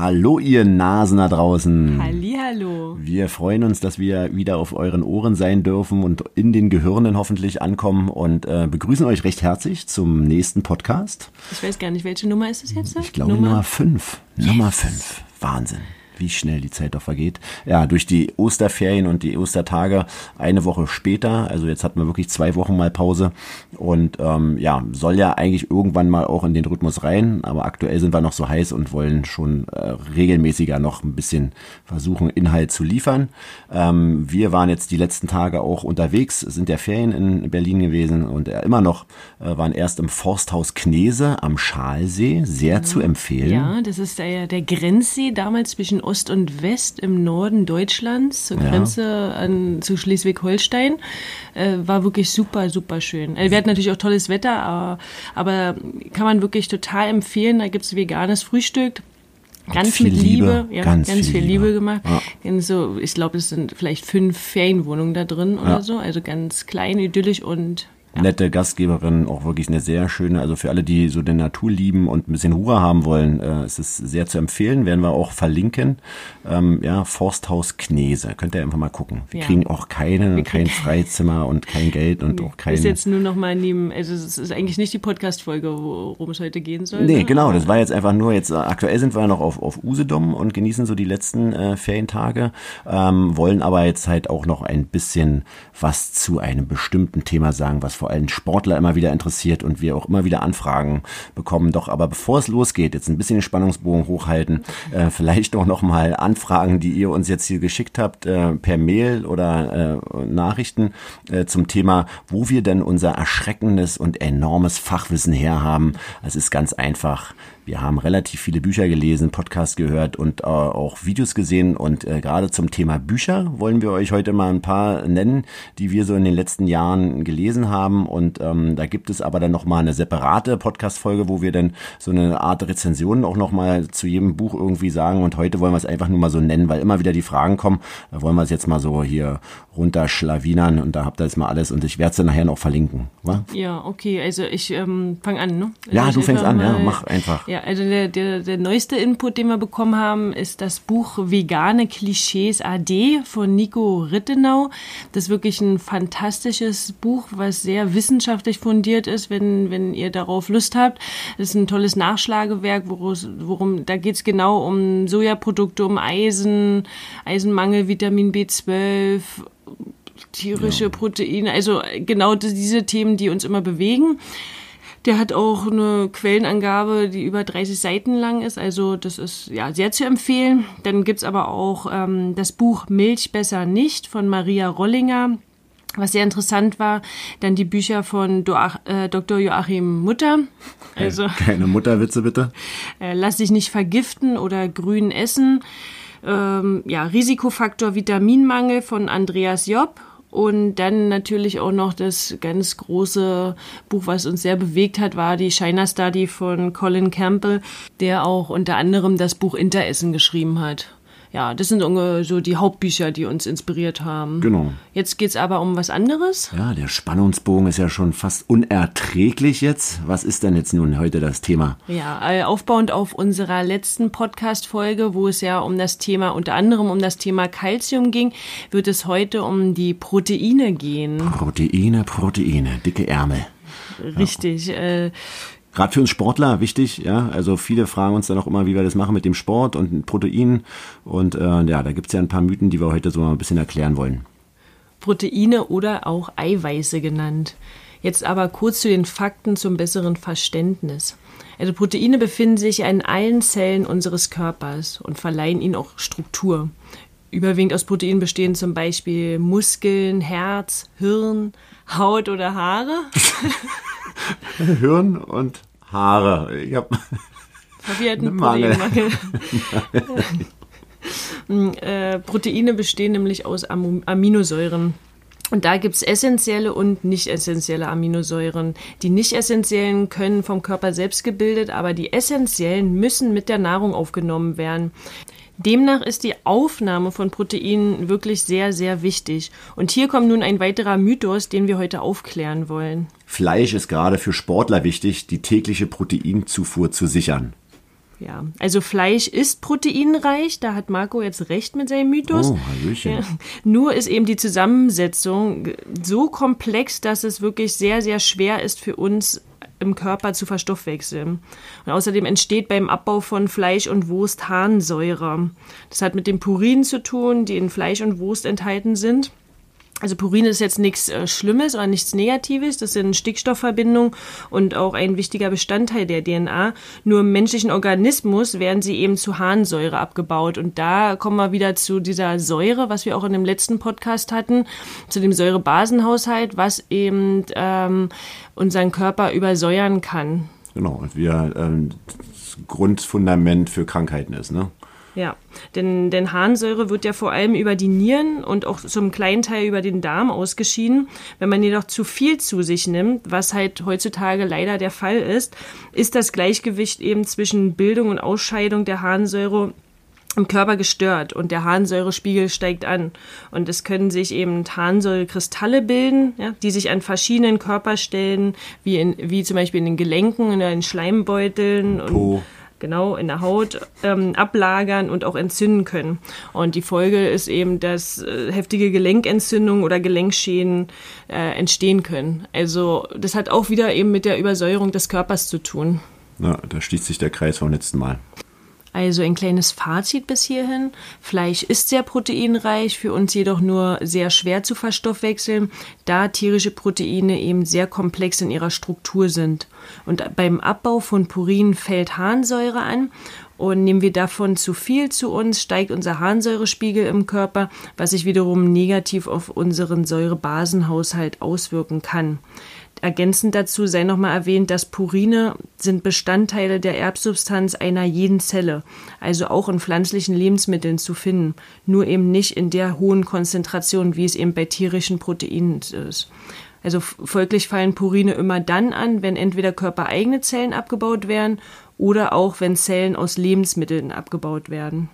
Hallo ihr Nasen da draußen. Hallihallo. Wir freuen uns, dass wir wieder auf euren Ohren sein dürfen und in den Gehirnen hoffentlich ankommen und äh, begrüßen euch recht herzlich zum nächsten Podcast. Ich weiß gar nicht, welche Nummer ist es jetzt? Ich glaube Nummer 5. Nummer 5. Wahnsinn wie schnell die Zeit doch vergeht. Ja, durch die Osterferien und die Ostertage eine Woche später, also jetzt hatten wir wirklich zwei Wochen mal Pause und ähm, ja, soll ja eigentlich irgendwann mal auch in den Rhythmus rein, aber aktuell sind wir noch so heiß und wollen schon äh, regelmäßiger noch ein bisschen versuchen, Inhalt zu liefern. Ähm, wir waren jetzt die letzten Tage auch unterwegs, sind der Ferien in Berlin gewesen und äh, immer noch äh, waren erst im Forsthaus Knese am Schalsee, sehr mhm. zu empfehlen. Ja, das ist der, der Grenzsee damals zwischen Ost und West im Norden Deutschlands, zur Grenze ja. an, zu Schleswig-Holstein. Äh, war wirklich super, super schön. Äh, wir hatten natürlich auch tolles Wetter, aber, aber kann man wirklich total empfehlen. Da gibt es veganes Frühstück ganz mit Liebe, Liebe ja, ganz, ganz viel, viel Liebe, Liebe gemacht. Ja. So, ich glaube, es sind vielleicht fünf Ferienwohnungen da drin ja. oder so, also ganz klein, idyllisch und. Nette Gastgeberin, auch wirklich eine sehr schöne, also für alle, die so die Natur lieben und ein bisschen Ruhe haben wollen, äh, ist es sehr zu empfehlen, werden wir auch verlinken. Ähm, ja, Forsthaus Knese, könnt ihr einfach mal gucken. Wir ja. kriegen auch keine, wir kein Freizimmer und kein Geld und auch kein... ist jetzt nur noch mal neben, also es ist eigentlich nicht die Podcast-Folge, worum es heute gehen soll. Nee, ne? genau, das war jetzt einfach nur jetzt, aktuell sind wir noch auf, auf Usedom und genießen so die letzten äh, Ferientage, ähm, wollen aber jetzt halt auch noch ein bisschen was zu einem bestimmten Thema sagen, was vor allem Sportler immer wieder interessiert und wir auch immer wieder Anfragen bekommen. Doch aber bevor es losgeht, jetzt ein bisschen den Spannungsbogen hochhalten, äh, vielleicht auch noch mal Anfragen, die ihr uns jetzt hier geschickt habt, äh, per Mail oder äh, Nachrichten äh, zum Thema, wo wir denn unser erschreckendes und enormes Fachwissen herhaben. Es ist ganz einfach. Wir haben relativ viele Bücher gelesen, Podcasts gehört und äh, auch Videos gesehen. Und äh, gerade zum Thema Bücher wollen wir euch heute mal ein paar nennen, die wir so in den letzten Jahren gelesen haben. Und ähm, da gibt es aber dann nochmal eine separate Podcast-Folge, wo wir dann so eine Art Rezension auch nochmal zu jedem Buch irgendwie sagen. Und heute wollen wir es einfach nur mal so nennen, weil immer wieder die Fragen kommen. Da wollen wir es jetzt mal so hier runterschlawinern und da habt ihr jetzt mal alles. Und ich werde es dann nachher noch verlinken. Wa? Ja, okay. Also ich ähm, fange an, ne? Ja, also du fängst an, ja, mach einfach. Ja, also der, der, der neueste Input, den wir bekommen haben, ist das Buch Vegane Klischees AD von Nico Rittenau. Das ist wirklich ein fantastisches Buch, was sehr wissenschaftlich fundiert ist, wenn, wenn ihr darauf Lust habt. Das ist ein tolles Nachschlagewerk, worum, da geht es genau um Sojaprodukte, um Eisen, Eisenmangel, Vitamin B12, tierische ja. Proteine, also genau diese Themen, die uns immer bewegen. Der hat auch eine Quellenangabe, die über 30 Seiten lang ist. Also das ist ja sehr zu empfehlen. Dann gibt's aber auch ähm, das Buch Milch besser nicht von Maria Rollinger. Was sehr interessant war, dann die Bücher von äh, Dr. Joachim Mutter. Also, Keine Mutterwitze bitte. Äh, Lass dich nicht vergiften oder grün essen. Ähm, ja, Risikofaktor Vitaminmangel von Andreas Job und dann natürlich auch noch das ganz große Buch, was uns sehr bewegt hat, war die China Study von Colin Campbell, der auch unter anderem das Buch Interessen geschrieben hat ja, das sind so die Hauptbücher, die uns inspiriert haben. Genau. Jetzt geht es aber um was anderes. Ja, der Spannungsbogen ist ja schon fast unerträglich jetzt. Was ist denn jetzt nun heute das Thema? Ja, äh, aufbauend auf unserer letzten Podcast-Folge, wo es ja um das Thema, unter anderem um das Thema Calcium ging, wird es heute um die Proteine gehen. Proteine, Proteine, dicke Ärmel. Richtig. Ja. Äh, gerade für uns Sportler wichtig, ja. Also viele fragen uns dann auch immer, wie wir das machen mit dem Sport und Proteinen. Und äh, ja, da gibt's ja ein paar Mythen, die wir heute so mal ein bisschen erklären wollen. Proteine oder auch Eiweiße genannt. Jetzt aber kurz zu den Fakten zum besseren Verständnis. Also Proteine befinden sich in allen Zellen unseres Körpers und verleihen ihnen auch Struktur. Überwiegend aus Proteinen bestehen zum Beispiel Muskeln, Herz, Hirn, Haut oder Haare. Hirn und Haare. Ich habe einen Proteinmangel. äh, Proteine bestehen nämlich aus Am Aminosäuren. Und da gibt es essentielle und nicht essentielle Aminosäuren. Die nicht essentiellen können vom Körper selbst gebildet, aber die essentiellen müssen mit der Nahrung aufgenommen werden. Demnach ist die Aufnahme von Proteinen wirklich sehr, sehr wichtig. Und hier kommt nun ein weiterer Mythos, den wir heute aufklären wollen. Fleisch ist gerade für Sportler wichtig, die tägliche Proteinzufuhr zu sichern. ja. Also Fleisch ist proteinreich, da hat Marco jetzt recht mit seinem Mythos. Oh, Hallöchen. Ja. Nur ist eben die Zusammensetzung so komplex, dass es wirklich sehr, sehr schwer ist für uns im Körper zu verstoffwechseln. Und außerdem entsteht beim Abbau von Fleisch und Wurst Harnsäure. Das hat mit den Purinen zu tun, die in Fleisch und Wurst enthalten sind. Also Purin ist jetzt nichts äh, Schlimmes oder nichts Negatives, das sind Stickstoffverbindungen und auch ein wichtiger Bestandteil der DNA. Nur im menschlichen Organismus werden sie eben zu Harnsäure abgebaut. Und da kommen wir wieder zu dieser Säure, was wir auch in dem letzten Podcast hatten, zu dem Säurebasenhaushalt, was eben ähm, unseren Körper übersäuern kann. Genau, und wir ähm, das Grundfundament für Krankheiten ist, ne? Ja, denn, denn Harnsäure wird ja vor allem über die Nieren und auch zum kleinen Teil über den Darm ausgeschieden. Wenn man jedoch zu viel zu sich nimmt, was halt heutzutage leider der Fall ist, ist das Gleichgewicht eben zwischen Bildung und Ausscheidung der Harnsäure im Körper gestört und der Harnsäurespiegel steigt an. Und es können sich eben Harnsäurekristalle bilden, ja, die sich an verschiedenen Körperstellen, wie, in, wie zum Beispiel in den Gelenken, in den Schleimbeuteln und genau in der Haut ähm, ablagern und auch entzünden können. Und die Folge ist eben, dass äh, heftige Gelenkentzündungen oder Gelenkschäden äh, entstehen können. Also das hat auch wieder eben mit der Übersäuerung des Körpers zu tun. Na, da schließt sich der Kreis vom letzten Mal. Also ein kleines Fazit bis hierhin. Fleisch ist sehr proteinreich, für uns jedoch nur sehr schwer zu verstoffwechseln, da tierische Proteine eben sehr komplex in ihrer Struktur sind. Und beim Abbau von Purin fällt Harnsäure an und nehmen wir davon zu viel zu uns, steigt unser Harnsäurespiegel im Körper, was sich wiederum negativ auf unseren Säurebasenhaushalt auswirken kann. Ergänzend dazu sei nochmal erwähnt, dass Purine sind Bestandteile der Erbsubstanz einer jeden Zelle, also auch in pflanzlichen Lebensmitteln zu finden, nur eben nicht in der hohen Konzentration, wie es eben bei tierischen Proteinen ist. Also folglich fallen Purine immer dann an, wenn entweder körpereigene Zellen abgebaut werden oder auch wenn Zellen aus Lebensmitteln abgebaut werden.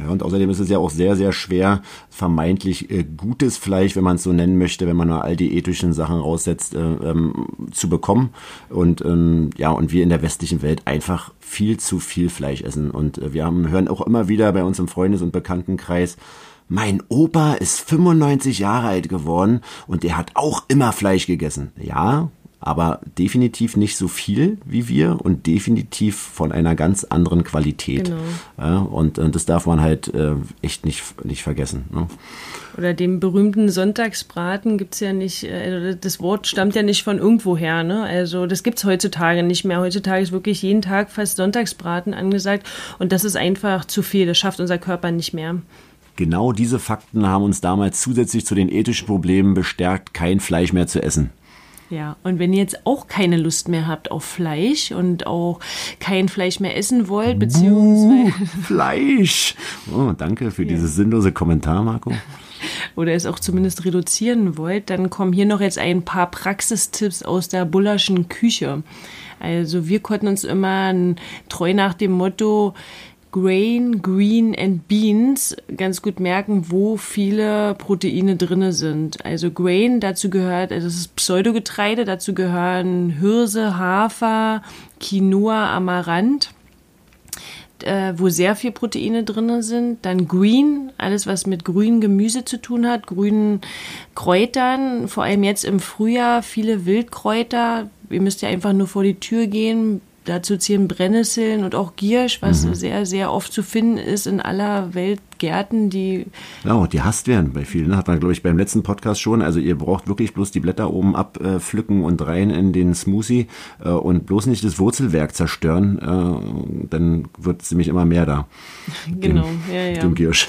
Ja, und außerdem ist es ja auch sehr, sehr schwer, vermeintlich äh, gutes Fleisch, wenn man es so nennen möchte, wenn man nur all die ethischen Sachen raussetzt, äh, ähm, zu bekommen. Und ähm, ja, und wir in der westlichen Welt einfach viel zu viel Fleisch essen. Und äh, wir haben, hören auch immer wieder bei uns im Freundes- und Bekanntenkreis, mein Opa ist 95 Jahre alt geworden und der hat auch immer Fleisch gegessen. Ja, aber definitiv nicht so viel wie wir und definitiv von einer ganz anderen Qualität. Genau. Ja, und, und, das darf man halt äh, echt nicht, nicht vergessen. Ne? Oder dem berühmten Sonntagsbraten gibt es ja nicht, äh, das Wort stammt ja nicht von irgendwoher. Ne? Also das gibt es heutzutage nicht mehr. Heutzutage ist wirklich jeden Tag fast Sonntagsbraten angesagt und das ist einfach zu viel. Das schafft unser Körper nicht mehr. Genau diese Fakten haben uns damals zusätzlich zu den ethischen Problemen bestärkt, kein Fleisch mehr zu essen. Ja, und wenn ihr jetzt auch keine Lust mehr habt auf Fleisch und auch kein Fleisch mehr essen wollt, beziehungsweise. Fleisch! Oh, danke für ja. dieses sinnlose Kommentar, Marco. Oder es auch zumindest reduzieren wollt, dann kommen hier noch jetzt ein paar Praxistipps aus der bullerschen Küche. Also wir konnten uns immer treu nach dem Motto, Grain, Green and Beans ganz gut merken, wo viele Proteine drin sind. Also Grain, dazu gehört, also das ist Pseudogetreide, dazu gehören Hirse, Hafer, Quinoa, Amaranth äh, wo sehr viel Proteine drin sind. Dann Green, alles was mit grünem Gemüse zu tun hat, grünen Kräutern, vor allem jetzt im Frühjahr viele Wildkräuter. Ihr müsst ja einfach nur vor die Tür gehen, Dazu zählen Brennnesseln und auch Giersch, was mhm. sehr, sehr oft zu finden ist in aller Welt Gärten, die. Ja, die hasst werden bei vielen. Hat man, glaube ich, beim letzten Podcast schon. Also ihr braucht wirklich bloß die Blätter oben abpflücken und rein in den Smoothie äh, und bloß nicht das Wurzelwerk zerstören. Äh, dann wird es nämlich immer mehr da. Genau, dem, ja, ja. Dem Giersch.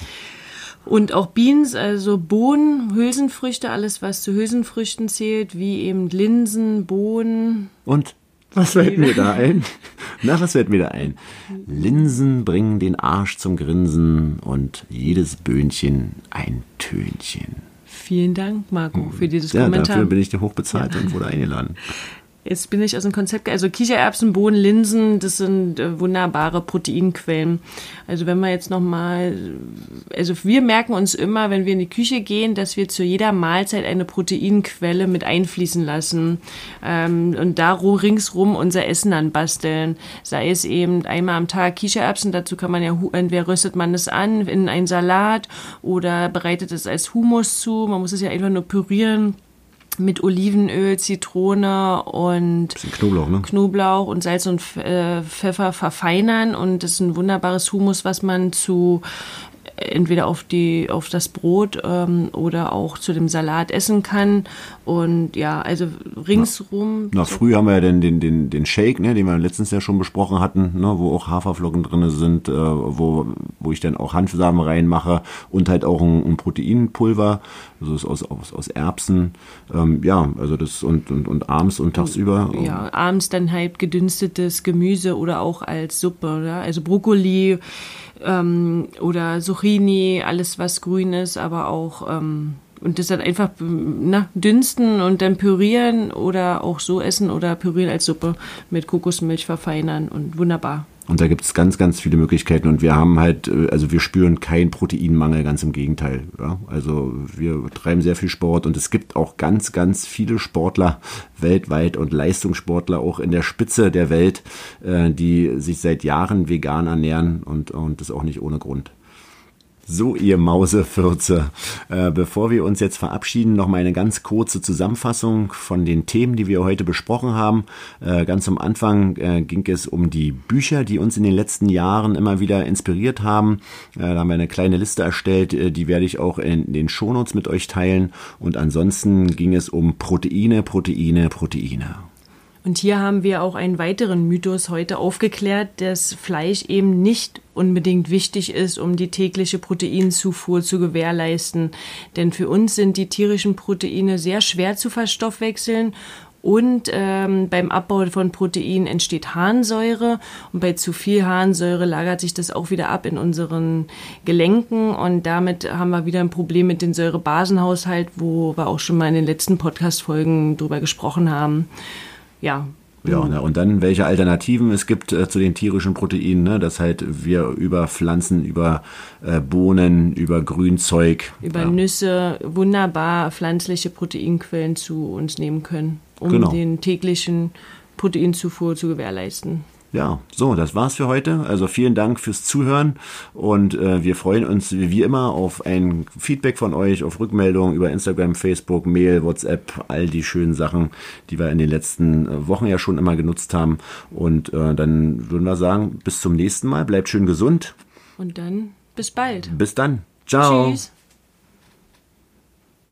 Und auch Beans, also Bohnen, Hülsenfrüchte, alles was zu Hülsenfrüchten zählt, wie eben Linsen, Bohnen. Und was fällt mir da ein? Na, was fällt mir da ein? Linsen bringen den Arsch zum Grinsen und jedes Böhnchen ein Tönchen. Vielen Dank, Marco, für dieses ja, Kommentar. Dafür bin ich dir hochbezahlt ja. und wurde eingeladen. Jetzt bin ich aus dem Konzept, also Kichererbsen, Bohnen, Linsen, das sind äh, wunderbare Proteinquellen. Also wenn wir jetzt nochmal, also wir merken uns immer, wenn wir in die Küche gehen, dass wir zu jeder Mahlzeit eine Proteinquelle mit einfließen lassen ähm, und da ringsrum unser Essen anbasteln. Sei es eben einmal am Tag Kichererbsen, dazu kann man ja, entweder röstet man es an in einen Salat oder bereitet es als Humus zu. Man muss es ja einfach nur pürieren mit Olivenöl, Zitrone und Knoblauch, ne? Knoblauch und Salz und äh, Pfeffer verfeinern und das ist ein wunderbares Humus, was man zu entweder auf die auf das Brot ähm, oder auch zu dem Salat essen kann. Und ja also ringsrum na, na früh haben wir ja den den den den Shake ne den wir letztens ja schon besprochen hatten ne wo auch Haferflocken drin sind äh, wo wo ich dann auch Hanfsamen reinmache und halt auch ein, ein Proteinpulver. Also ist aus aus aus Erbsen. Ähm, ja also das und und und abends und tagsüber ja abends dann halt gedünstetes Gemüse oder auch als Suppe oder? also Brokkoli ähm, oder Zucchini, alles was grün ist, aber auch ähm, und das dann einfach na, dünsten und dann pürieren oder auch so essen oder pürieren als Suppe mit Kokosmilch verfeinern und wunderbar. Und da gibt es ganz, ganz viele Möglichkeiten. Und wir haben halt, äh, also wir spüren keinen Proteinmangel, ganz im Gegenteil. Ja? Also wir treiben sehr viel Sport und es gibt auch ganz, ganz viele Sportler weltweit und Leistungssportler auch in der Spitze der Welt, äh, die sich seit Jahren vegan ernähren und, und das auch nicht ohne Grund. So, ihr Mausefürze. Äh, bevor wir uns jetzt verabschieden, noch mal eine ganz kurze Zusammenfassung von den Themen, die wir heute besprochen haben. Äh, ganz am Anfang äh, ging es um die Bücher, die uns in den letzten Jahren immer wieder inspiriert haben. Äh, da haben wir eine kleine Liste erstellt, äh, die werde ich auch in den Shownotes mit euch teilen. Und ansonsten ging es um Proteine, Proteine, Proteine. Und hier haben wir auch einen weiteren Mythos heute aufgeklärt, dass Fleisch eben nicht unbedingt wichtig ist, um die tägliche Proteinzufuhr zu gewährleisten. Denn für uns sind die tierischen Proteine sehr schwer zu verstoffwechseln und ähm, beim Abbau von Protein entsteht Harnsäure und bei zu viel Harnsäure lagert sich das auch wieder ab in unseren Gelenken und damit haben wir wieder ein Problem mit dem Säurebasenhaushalt, wo wir auch schon mal in den letzten Podcast-Folgen drüber gesprochen haben ja. Ja, ne, und dann welche Alternativen es gibt äh, zu den tierischen Proteinen, ne? dass halt wir über Pflanzen, über äh, Bohnen, über Grünzeug. Über ja. Nüsse wunderbar pflanzliche Proteinquellen zu uns nehmen können, um genau. den täglichen Proteinzufuhr zu gewährleisten. Ja, so, das war's für heute. Also vielen Dank fürs Zuhören und äh, wir freuen uns wie immer auf ein Feedback von euch, auf Rückmeldungen über Instagram, Facebook, Mail, WhatsApp, all die schönen Sachen, die wir in den letzten äh, Wochen ja schon immer genutzt haben. Und äh, dann würden wir sagen, bis zum nächsten Mal, bleibt schön gesund. Und dann bis bald. Bis dann. Ciao. Tschüss.